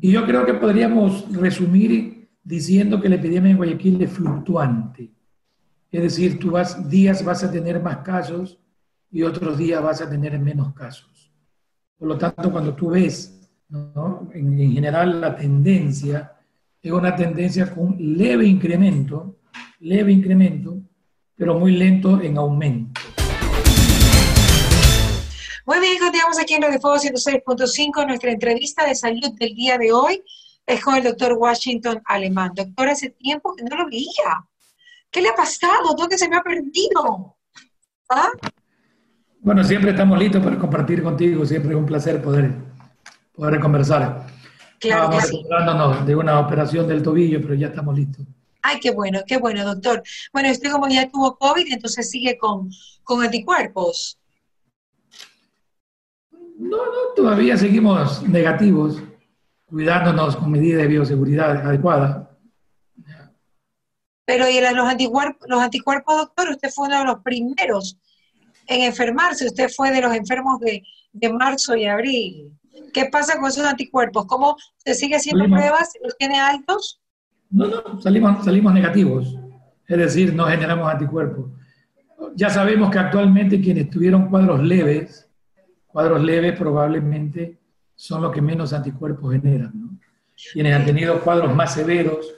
Y yo creo que podríamos resumir diciendo que la epidemia en Guayaquil es fluctuante. Es decir, tú vas, días vas a tener más casos y otros días vas a tener menos casos. Por lo tanto, cuando tú ves, en, en general la tendencia es una tendencia con leve incremento, leve incremento, pero muy lento en aumento. Bien, continuamos aquí en Radio Fuego 106.5. Nuestra entrevista de salud del día de hoy es con el doctor Washington Alemán. Doctor, hace tiempo que no lo veía. ¿Qué le ha pasado? ¿Dónde se me ha perdido? ¿Ah? Bueno, siempre estamos listos para compartir contigo. Siempre es un placer poder, poder conversar. Claro Estábamos de una operación del tobillo, pero ya estamos listos. Ay, qué bueno, qué bueno, doctor. Bueno, usted como ya tuvo COVID, entonces sigue con, con anticuerpos. No, no, todavía seguimos negativos, cuidándonos con medidas de bioseguridad adecuadas. Pero y los anticuerpos, los anticuerpos, doctor, usted fue uno de los primeros en enfermarse, usted fue de los enfermos de, marzo y abril. ¿Qué pasa con esos anticuerpos? ¿Cómo se sigue haciendo pruebas? ¿Los tiene altos? No, no, salimos, salimos negativos. Es decir, no generamos anticuerpos. Ya sabemos que actualmente quienes tuvieron cuadros leves cuadros leves probablemente son los que menos anticuerpos generan. ¿no? Quienes han tenido cuadros más severos,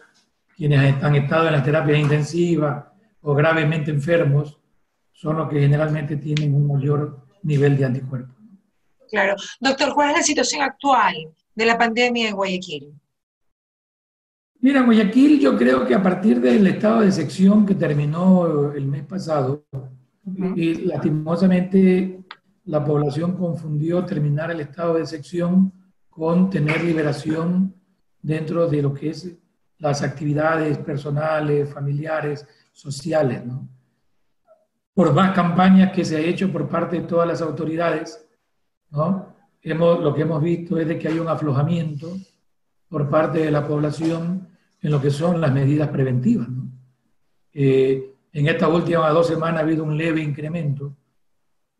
quienes han estado en las terapias intensivas o gravemente enfermos, son los que generalmente tienen un mayor nivel de anticuerpos. Claro. Doctor, ¿cuál es la situación actual de la pandemia en Guayaquil? Mira, Guayaquil yo creo que a partir del estado de sección que terminó el mes pasado, y lastimosamente la población confundió terminar el estado de sección con tener liberación dentro de lo que es las actividades personales, familiares, sociales. Por más campañas que se ha hecho por parte de todas las autoridades, ¿no? lo que hemos visto es de que hay un aflojamiento por parte de la población en lo que son las medidas preventivas. Eh, en estas últimas dos semanas ha habido un leve incremento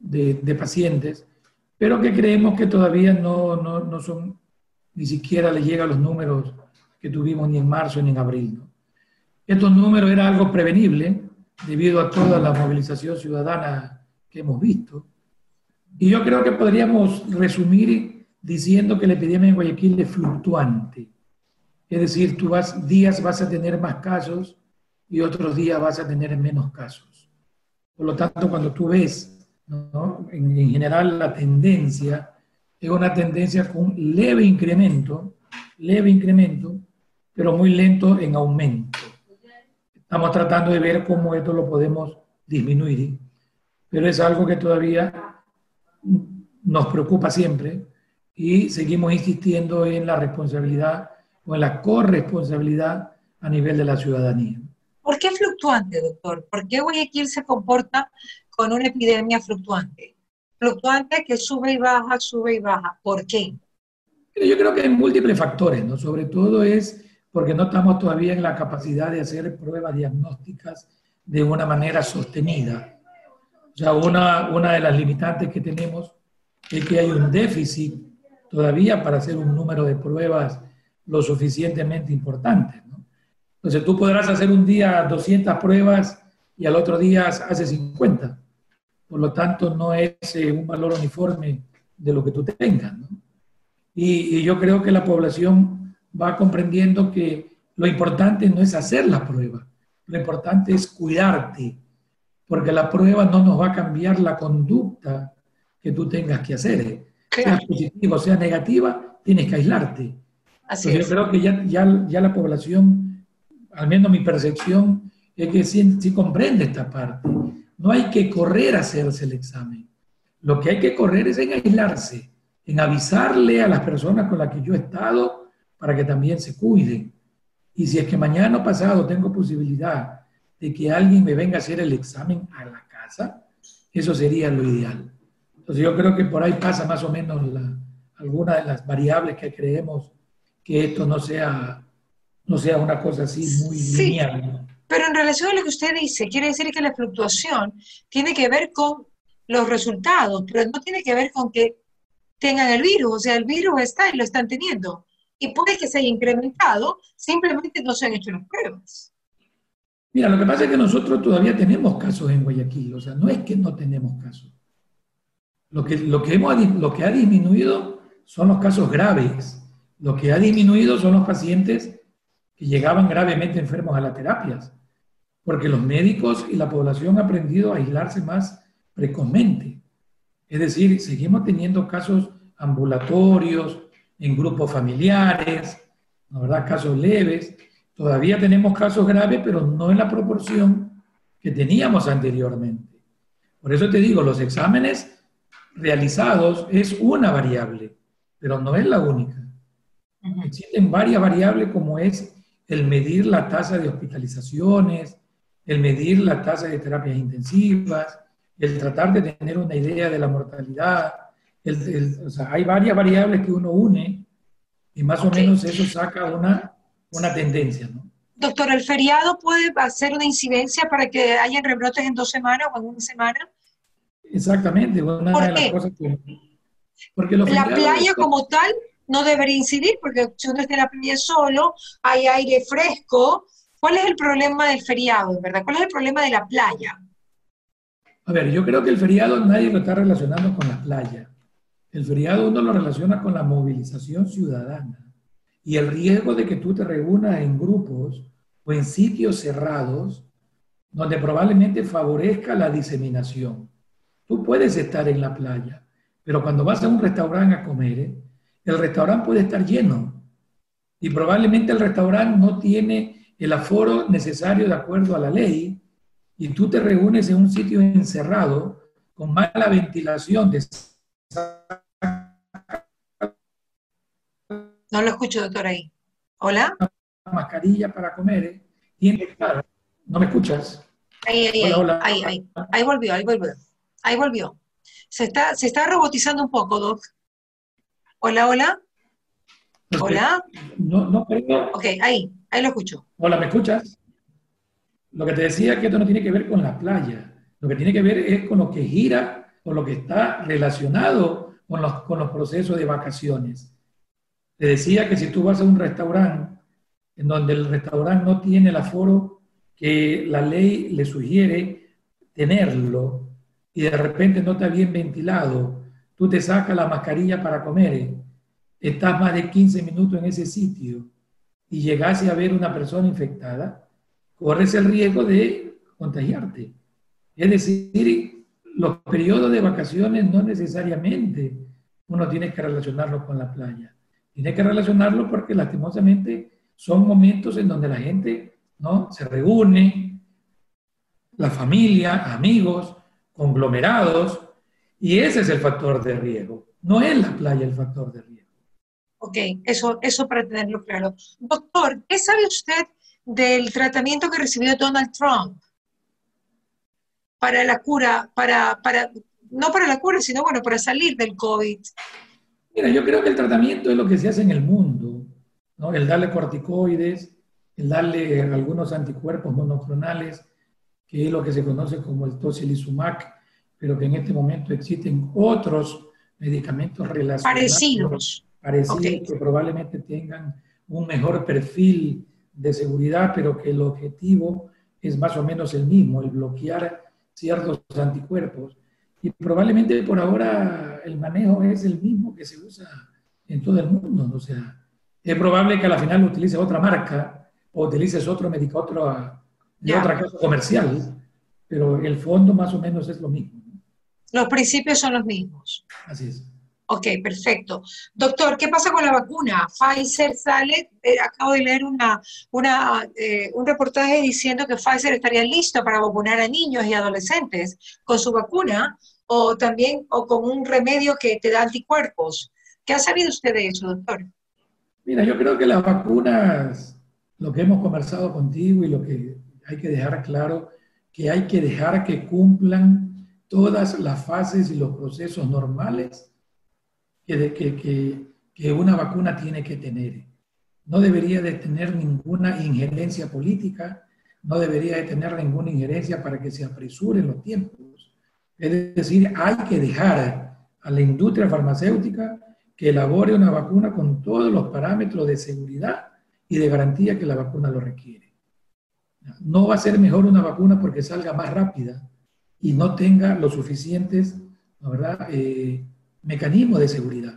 de, pacientes, pero que creemos que todavía no, no, no, son, ni siquiera le llega a los números que tuvimos ni en marzo ni en abril. Estos números era algo prevenible debido a toda la movilización ciudadana que hemos visto. Y yo creo que podríamos resumir diciendo que la epidemia en Guayaquil es fluctuante. Es decir, tú vas, días vas a tener más casos y otros días vas a tener menos casos. Por lo tanto, cuando tú ves en, general la tendencia es una tendencia con leve incremento, leve incremento, pero muy lento en aumento. Estamos tratando de ver cómo esto lo podemos disminuir, pero es algo que todavía nos preocupa siempre y seguimos insistiendo en la responsabilidad o en la corresponsabilidad a nivel de la ciudadanía. ¿Por qué fluctuante, doctor? ¿Por qué Guayaquil se comporta con una epidemia fluctuante. Fluctuante que sube y baja, sube y baja. ¿Por qué? Yo creo que hay múltiples factores, ¿no? Sobre todo es porque no estamos todavía en la capacidad de hacer pruebas diagnósticas de una manera sostenida. O sea, una, una de las limitantes que tenemos es que hay un déficit todavía para hacer un número de pruebas lo suficientemente importante. ¿no? Entonces tú podrás hacer un día 200 pruebas y al otro día hace 50. Por lo tanto, no es eh, un valor uniforme de lo que tú tengas. Y, yo creo que la población va comprendiendo que lo importante no es hacer la prueba, lo importante es cuidarte, porque la prueba no nos va a cambiar la conducta que tú tengas que hacer. Sea positiva o sea negativa, tienes que aislarte. Así Yo creo que ya, ya, ya la población, al menos mi percepción, es que sí, sí comprende esta parte no hay que correr a hacerse el examen. Lo que hay que correr es en aislarse, en avisarle a las personas con las que yo he estado para que también se cuiden. Y si es que mañana o pasado tengo posibilidad de que alguien me venga a hacer el examen a la casa, eso sería lo ideal. Entonces yo creo que por ahí pasa más o menos la, alguna de las variables que creemos que esto no sea, no sea una cosa así muy lineal. Pero en relación a lo que usted dice, quiere decir que la fluctuación tiene que ver con los resultados, pero no tiene que ver con que tengan el virus. O sea, el virus está y lo están teniendo. y puede que se haya incrementado, simplemente no se han hecho las pruebas. Mira, lo que pasa es que nosotros todavía tenemos casos en Guayaquil, o sea, no es que no tenemos casos. Lo que, lo que, hemos, lo que ha disminuido son los casos graves. Lo que ha disminuido son los pacientes que llegaban gravemente enfermos a las terapias, porque los médicos y la población han aprendido a aislarse más precozmente. Es decir, seguimos teniendo casos ambulatorios, en grupos familiares, ¿no verdad? casos leves. Todavía tenemos casos graves, pero no en la proporción que teníamos anteriormente. Por eso te digo, los exámenes realizados es una variable, pero no es la única. Existen varias variables como es el medir la tasa de hospitalizaciones, el medir la tasa de terapias intensivas, el tratar de tener una idea de la mortalidad. o sea, hay varias variables que uno une y más o menos eso saca una, una tendencia. ¿no? Doctor, ¿el feriado puede hacer una incidencia para que haya rebrotes en dos semanas o en una semana? Exactamente. Una ¿Por qué? porque la playa como tal no debería incidir, porque si uno está en la playa solo, hay aire fresco. ¿Cuál es el problema del feriado, verdad? ¿Cuál es el problema de la playa? A ver, yo creo que el feriado nadie lo está relacionando con la playa. El feriado uno lo relaciona con la movilización ciudadana y el riesgo de que tú te reúnas en grupos o en sitios cerrados donde probablemente favorezca la diseminación. Tú puedes estar en la playa, pero cuando vas a un restaurante a comer, el restaurante puede estar lleno y probablemente el restaurante no tiene el aforo necesario de acuerdo a la ley y tú te reúnes en un sitio encerrado con mala ventilación. De... No lo escucho, doctor, ahí. ¿Hola? Mascarilla para comer. ¿eh? ¿No me escuchas? Ahí, ahí, ahí, ahí, ahí, volvió, ahí volvió. Ahí volvió. Se está, se está robotizando un poco, Doc. Hola, hola. Hola. No, no, Ok, ahí, ahí lo escucho. Hola, ¿me escuchas? Lo que te decía es que esto no tiene que ver con la playa. Lo que tiene que ver es con lo que gira, con lo que está relacionado con los, con los procesos de vacaciones. Te decía que si tú vas a un restaurante en donde el restaurante no tiene el aforo que la ley le sugiere tenerlo y de repente no está bien ventilado, tú te sacas la mascarilla para comer, estás más de 15 minutos en ese sitio y llegase a ver una persona infectada, corres el riesgo de contagiarte. Es decir, los periodos de vacaciones no necesariamente uno tiene que relacionarlo con la playa. Tiene que relacionarlo porque lastimosamente son momentos en donde la gente ¿no? se reúne, la familia, amigos, conglomerados, y ese es el factor de riesgo. No es la playa el factor de riesgo. Ok, eso, eso para tenerlo claro. Doctor, ¿qué sabe usted del tratamiento que recibió Donald Trump para la cura, para, para, no para la cura, sino bueno, para salir del COVID? Mira, yo creo que el tratamiento es lo que se hace en el mundo, ¿no? El darle corticoides, el darle algunos anticuerpos monoclonales, que es lo que se conoce como el tocilizumab, pero que en este momento existen otros medicamentos relacionados. Parecidos. Parecidos que probablemente tengan un mejor perfil de seguridad, pero que el objetivo es más o menos el mismo, el bloquear ciertos anticuerpos. Y probablemente por ahora el manejo es el mismo que se usa en todo el mundo. O sea, es probable que a la final utilices otra marca o utilices otro medicamento, otro, de otra casa comercial, pero el fondo más o menos es lo mismo. Los principios son los mismos. Así es. Ok, perfecto. Doctor, ¿qué pasa con la vacuna? Pfizer sale, eh, acabo de leer una, una eh, un reportaje diciendo que Pfizer estaría listo para vacunar a niños y adolescentes con su vacuna o también o con un remedio que te da anticuerpos. ¿Qué ha sabido usted de eso, doctor? Mira, yo creo que las vacunas, lo que hemos conversado contigo y lo que hay que dejar claro, que hay que dejar que cumplan todas las fases y los procesos normales que, que, que, una vacuna tiene que tener. No debería de tener ninguna injerencia política, no debería de tener ninguna injerencia para que se apresuren los tiempos. Es decir, hay que dejar a la industria farmacéutica que que elabore una vacuna con todos los parámetros de seguridad y de garantía que la vacuna lo requiere. No va a ser mejor una vacuna porque salga más rápida y no tenga los suficientes ¿verdad? Eh, mecanismos de seguridad.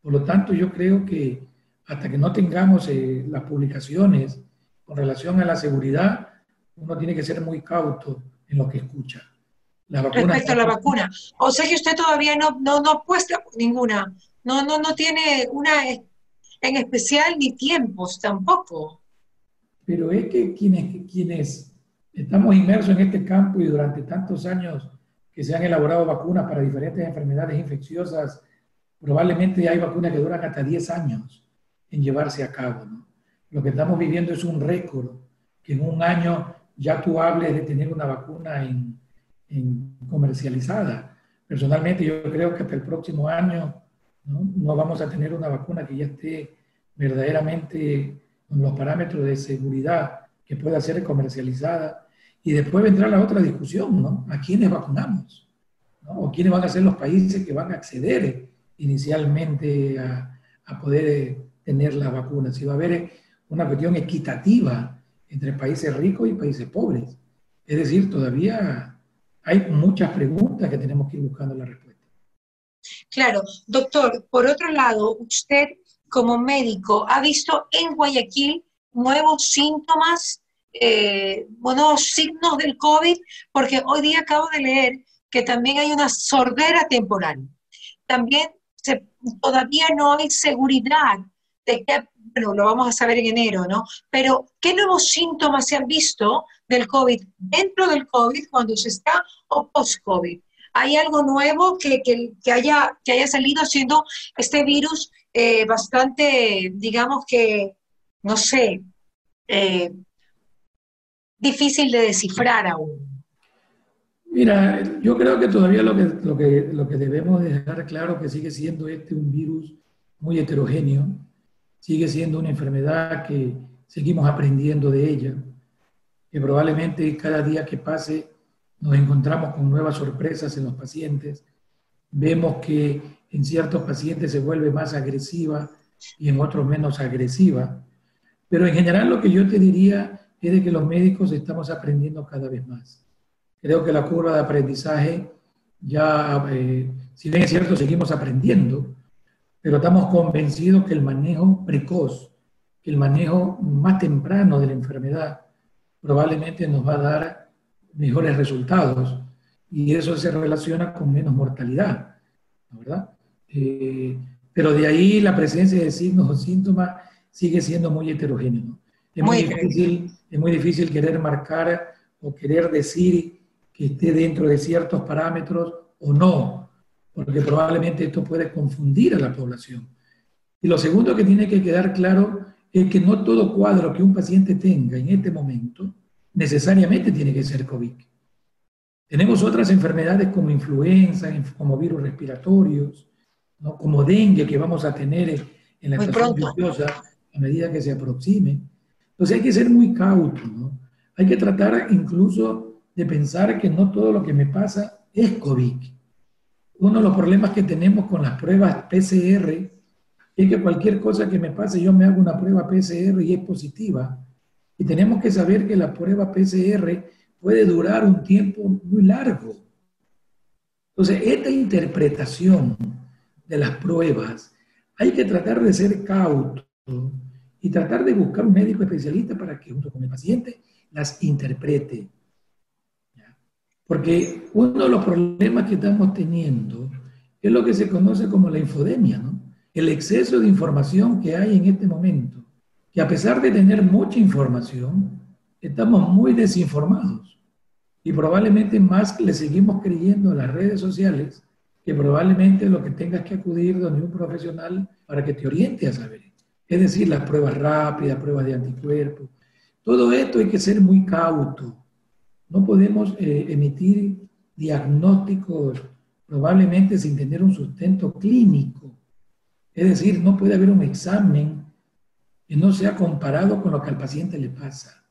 Por lo tanto, yo creo que hasta que no tengamos eh, las publicaciones con relación a la seguridad, uno tiene que ser muy cauto en lo que escucha. Respecto a la vacuna. O sea que usted todavía no, no, no puesta ninguna, no, no, no tiene una en especial ni tiempos tampoco. Pero es que quienes, quienes estamos inmersos en este campo y durante tantos años que se han elaborado vacunas para diferentes enfermedades infecciosas, probablemente hay vacunas que duran hasta 10 años en llevarse a cabo. Lo que estamos viviendo es un récord, que en un año ya tú hables de tener una vacuna en, en comercializada. Personalmente yo creo que hasta el próximo año ¿no? vamos a tener una vacuna que ya esté verdaderamente con los parámetros de seguridad que pueda ser comercializada. Y después vendrá la otra discusión, ¿no? ¿A quiénes vacunamos? ¿O quiénes van a ser los países que van a acceder inicialmente a, a poder tener la vacuna? Si va a haber una cuestión equitativa entre países ricos y países pobres. Es decir, todavía hay muchas preguntas que tenemos que ir buscando la respuesta. Claro, doctor, por otro lado, usted como médico ha visto en Guayaquil nuevos síntomas, eh, signos del COVID, porque hoy día acabo de leer que también hay una sordera temporal. También todavía no hay seguridad de que, bueno, lo vamos a saber en enero, ¿no? Pero, ¿qué nuevos síntomas se han visto del COVID dentro del COVID cuando se está o post-COVID? ¿Hay algo nuevo que, haya, que haya salido siendo este virus eh, bastante, digamos que, no sé, eh, difícil de descifrar aún? Mira, yo creo que todavía lo que, lo que, lo que debemos dejar claro que sigue siendo este un virus muy heterogéneo, sigue siendo una enfermedad que seguimos aprendiendo de ella, que probablemente cada día que pase nos encontramos con nuevas sorpresas en los pacientes. Vemos que en ciertos pacientes se vuelve más agresiva y en otros menos agresiva. Pero en general lo que yo te diría es de que los médicos estamos aprendiendo cada vez más. Creo que la curva de aprendizaje ya, eh, si bien es cierto, seguimos aprendiendo, pero estamos convencidos que el manejo precoz, que el manejo más temprano de la enfermedad probablemente nos va a dar mejores resultados y eso se relaciona con menos mortalidad, ¿verdad? Eh, pero de ahí la presencia de signos o síntomas sigue siendo muy heterogéneo. Es muy, difícil, es muy difícil querer marcar o querer decir que esté dentro de ciertos parámetros o no, porque probablemente esto puede confundir a la población. Y lo segundo que tiene que quedar claro es que no todo cuadro que un paciente tenga en este momento necesariamente tiene que ser COVID. Tenemos otras enfermedades como influenza, como virus respiratorios, ¿no? como dengue que vamos a tener en la estación lluviosa a medida que se aproxime. Entonces hay que ser muy cauto, ¿no? Hay que tratar incluso de pensar que no todo lo que me pasa es COVID. Uno de los problemas que tenemos con las pruebas PCR es que cualquier cosa que me pase, yo me hago una prueba PCR y es positiva. Y tenemos que saber que la prueba PCR puede durar un tiempo muy largo. Entonces, esta interpretación de las pruebas, hay que tratar de ser cauto y tratar de buscar un médico especialista para que junto con el paciente las interprete. Porque uno de los problemas que estamos teniendo es lo que se conoce como la infodemia, ¿no? El exceso de información que hay en este momento y a pesar de tener mucha información, estamos muy desinformados. Y probablemente más le seguimos creyendo a las redes sociales que probablemente lo que tengas que acudir donde un profesional para que te oriente a saber. Es decir, las pruebas rápidas, pruebas de anticuerpos. Todo esto hay que ser muy cauto. No podemos eh, emitir diagnósticos probablemente sin tener un sustento clínico. Es decir, no puede haber un examen que no sea comparado con lo que al paciente le pasa.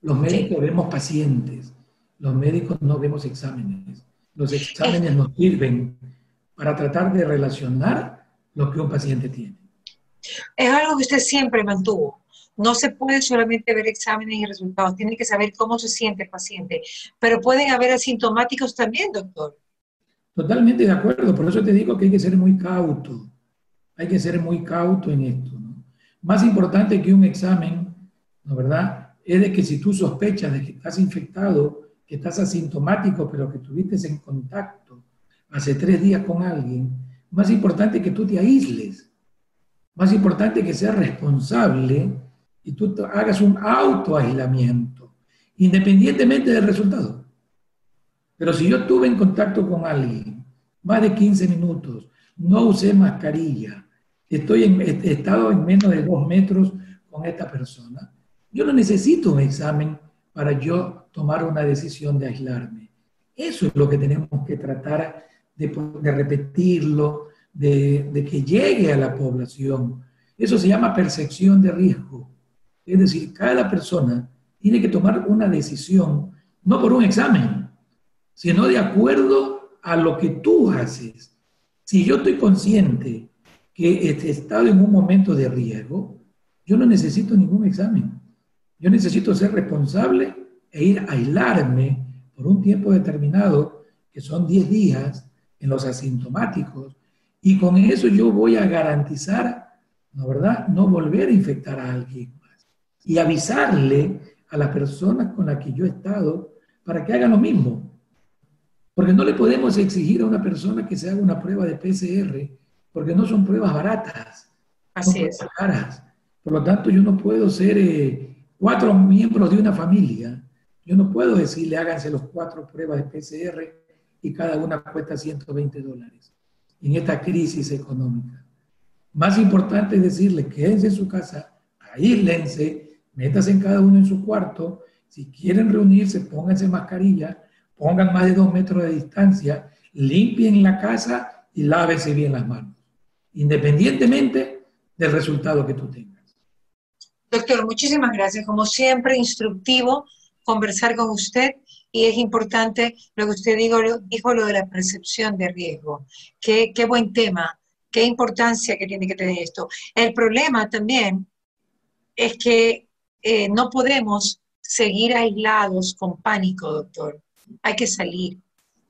Los médicos vemos pacientes, los médicos no vemos exámenes. Los exámenes nos sirven para tratar de relacionar lo que un paciente tiene. Es algo que usted siempre mantuvo. No se puede solamente ver exámenes y resultados, tiene que saber cómo se siente el paciente. Pero pueden haber asintomáticos también, doctor. Totalmente de acuerdo, por eso te digo que hay que ser muy cauto. Hay que ser muy cauto en esto. Más importante que un examen, ¿no verdad? Es de que si tú sospechas de que estás infectado, que estás asintomático, pero que tuviste en contacto hace tres días con alguien, más importante que tú te aísles. Más importante que seas responsable y tú hagas un autoaislamiento, independientemente del resultado. Pero si yo estuve en contacto con alguien más de 15 minutos, no usé mascarilla, estoy en, he estado en menos de dos metros con esta persona, yo no necesito un examen para yo tomar una decisión de aislarme. Eso es lo que tenemos que tratar de, de repetirlo, de, que llegue a la población. Eso se llama percepción de riesgo. Es decir, cada persona tiene que tomar una decisión, no por un examen, sino de acuerdo a lo que tú haces. Si yo estoy consciente que he estado en un momento de riesgo, yo no necesito ningún examen. Yo necesito ser responsable e ir a aislarme por un tiempo determinado, que son 10 días en los asintomáticos, y con eso yo voy a garantizar, ¿no verdad?, no volver a infectar a alguien más. Y avisarle a las personas con las que yo he estado para que hagan lo mismo. Porque no le podemos exigir a una persona que se haga una prueba de PCR, porque no son pruebas baratas. Así es. Caras. Por lo tanto, yo no puedo ser eh, cuatro miembros de una familia. Yo no puedo decirle háganse los cuatro pruebas de PCR y cada una cuesta 120 dólares en esta crisis económica. Más importante es decirle, quédense en su casa, aíslense, métanse en cada uno en su cuarto, si quieren reunirse, pónganse mascarilla, pongan más de dos metros de distancia, limpien la casa y lávense bien las manos, independientemente del resultado que tú tengas. Doctor, muchísimas gracias. Como siempre, instructivo conversar con usted y es importante lo que usted dijo, dijo lo de la percepción de riesgo. Qué, qué buen tema, qué importancia que tiene que tener esto. El problema también es que eh, no podemos seguir aislados con pánico, doctor. Hay que salir.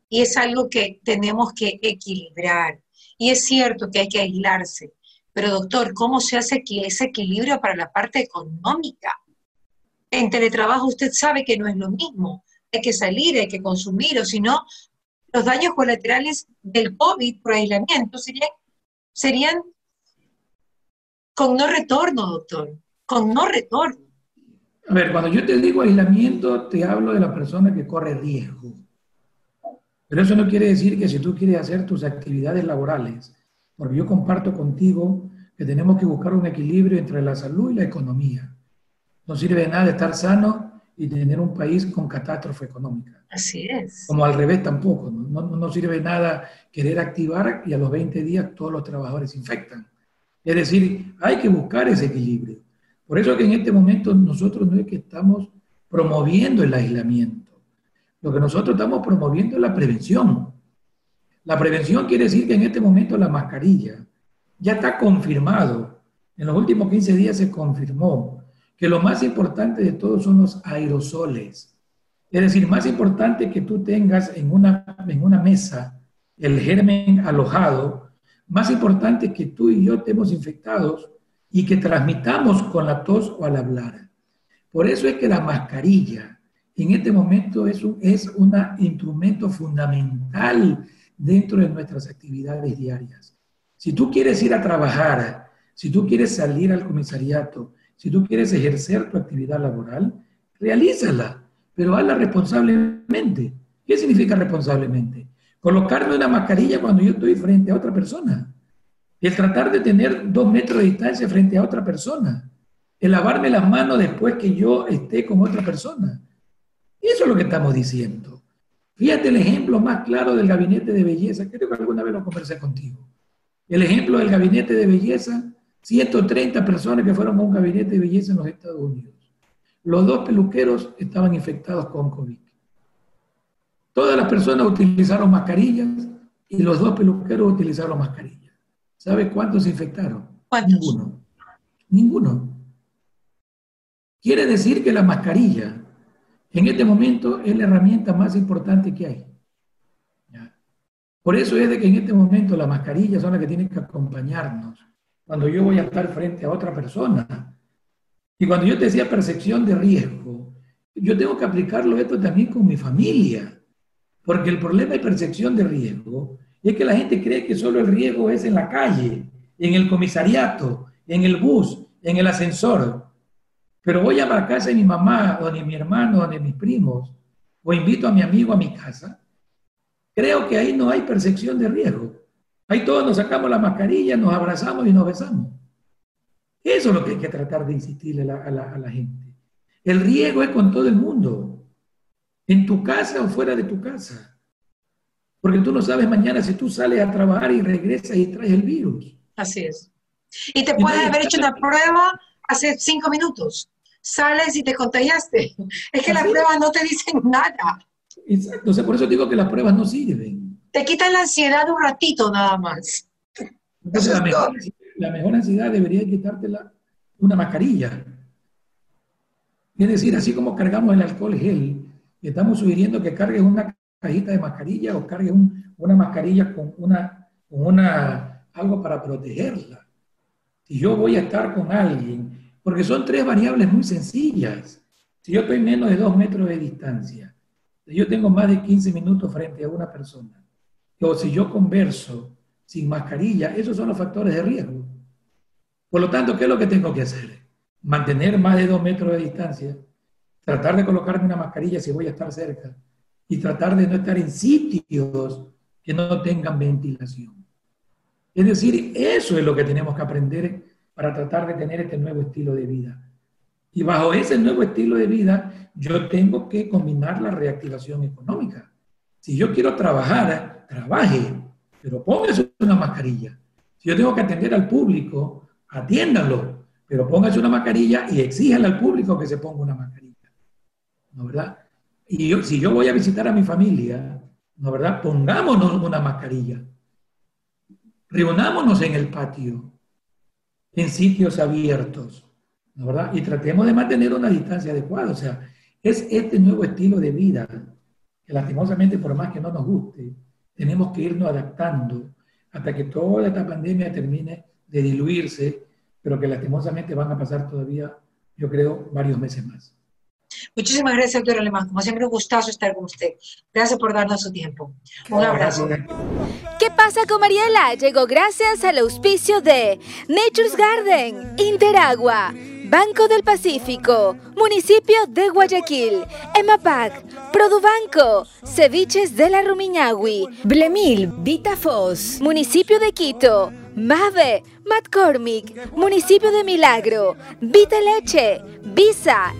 Y es algo que tenemos que equilibrar. Y es cierto que hay que aislarse. Pero doctor, ¿cómo se hace ese equilibrio para la parte económica? En teletrabajo usted sabe que no es lo mismo. Hay que salir, hay que consumir, o si no, los daños colaterales del COVID por aislamiento serían, serían con no retorno, doctor, con no retorno. A ver, cuando yo te digo aislamiento, te hablo de la persona que corre riesgo. Pero eso no quiere decir que si tú quieres hacer tus actividades laborales, porque yo comparto contigo que tenemos que buscar un equilibrio entre la salud y la economía. No sirve de nada estar sano y tener un país con catástrofe económica. Así es. Como al revés tampoco. No, no, no sirve nada querer activar y a los 20 días todos los trabajadores se infectan. Es decir, hay que buscar ese equilibrio. Por eso que en este momento nosotros no es que estamos promoviendo el aislamiento. Lo que nosotros estamos promoviendo es la prevención. La prevención quiere decir que en este momento la mascarilla ya está confirmado. En los últimos 15 días se confirmó que lo más importante de todo son los aerosoles. Es decir, más importante que tú tengas en una, en una mesa el germen alojado, más importante que tú y yo estemos infectados y que transmitamos con la tos o al hablar. Por eso es que la mascarilla en este momento es un es una instrumento fundamental dentro de nuestras actividades diarias. Si tú quieres ir a trabajar, si tú quieres salir al comisariato, si tú quieres ejercer tu actividad laboral, realízala, pero hazla responsablemente. ¿Qué significa responsablemente? Colocarme una mascarilla cuando yo estoy frente a otra persona. El tratar de tener dos metros de distancia frente a otra persona. El lavarme las manos después que yo esté con otra persona. Eso es lo que estamos diciendo. Fíjate el ejemplo más claro del gabinete de belleza. Creo que alguna vez lo conversé contigo. El ejemplo del gabinete de belleza 130 personas que fueron a un gabinete de belleza en los Estados Unidos. Los dos peluqueros estaban infectados con COVID. Todas las personas utilizaron mascarillas y los dos peluqueros utilizaron mascarillas. ¿Sabe cuántos se infectaron? ¿Cuántos? Ninguno. Ninguno. Quiere decir que la mascarilla en este momento es la herramienta más importante que hay. Por eso es de que en este momento las mascarillas son las que tienen que acompañarnos cuando yo voy a estar frente a otra persona. Y cuando yo te decía percepción de riesgo, yo tengo que aplicarlo esto también con mi familia. Porque el problema de percepción de riesgo es que la gente cree que solo el riesgo es en la calle, en el comisariato, en el bus, en el ascensor. Pero voy a la casa de mi mamá, o de mi hermano, o de mis primos, o invito a mi amigo a mi casa Creo que ahí no hay percepción de riesgo. Ahí todos nos sacamos la mascarilla, nos abrazamos y nos besamos. Eso es lo que hay que tratar de insistirle a la, gente. El riesgo es con todo el mundo, en tu casa o fuera de tu casa. Porque tú no sabes mañana si tú sales a trabajar y regresas y traes el virus. Así es. Y te puedes haber hecho una prueba hace cinco minutos. Sales y te contagiaste. Es que las pruebas no te dicen nada. Exacto, o sea, por eso digo que las pruebas no sirven. Te quitan la ansiedad un ratito nada más. Entonces, la, mejor, la mejor ansiedad debería quitártela una mascarilla. Es decir, así como cargamos el alcohol gel, estamos sugiriendo que cargues una cajita de mascarilla o cargues una mascarilla con, una, con una, algo para protegerla. Si yo voy a estar con alguien, porque son tres variables muy sencillas. Si yo estoy menos de dos metros de distancia, yo tengo más de 15 minutos frente a una persona, o si yo converso sin mascarilla, esos son los factores de riesgo. Por lo tanto, ¿qué es lo que tengo que hacer? Mantener más de dos metros de distancia, tratar de colocarme una mascarilla si voy a estar cerca y tratar de no estar en sitios que no tengan ventilación. Es decir, eso es lo que tenemos que aprender para tratar de tener este nuevo estilo de vida. Y bajo ese nuevo estilo de vida, yo tengo que combinar la reactivación económica. Si yo quiero trabajar, trabaje, pero póngase una mascarilla. Si yo tengo que atender al público, atiéndalo, pero póngase una mascarilla y exíjale al público que se ponga una mascarilla. ¿No verdad? Y si yo voy a visitar a mi familia, ¿no verdad? Pongámonos una mascarilla. Reunámonos en el patio, en sitios abiertos. ¿verdad? Y tratemos de mantener una distancia adecuada. O sea, es este nuevo estilo de vida que lastimosamente, por más que no nos guste, tenemos que irnos adaptando hasta que toda esta pandemia termine de diluirse, pero que lastimosamente van a pasar todavía, yo creo, varios meses más. Muchísimas gracias, doctor Alemán. Como siempre, un gustazo estar con usted. Gracias por darnos su tiempo. Un abrazo. ¿Qué pasa con Mariela? Llegó gracias al auspicio de Nature's Garden, Interagua. Banco del Pacífico, Municipio de Guayaquil, EMAPAC, Produbanco, Ceviches de la Rumiñahui, Blemil, Vitafos, Municipio de Quito, Mave, McCormick, Municipio de Milagro, Vita Leche, Visa.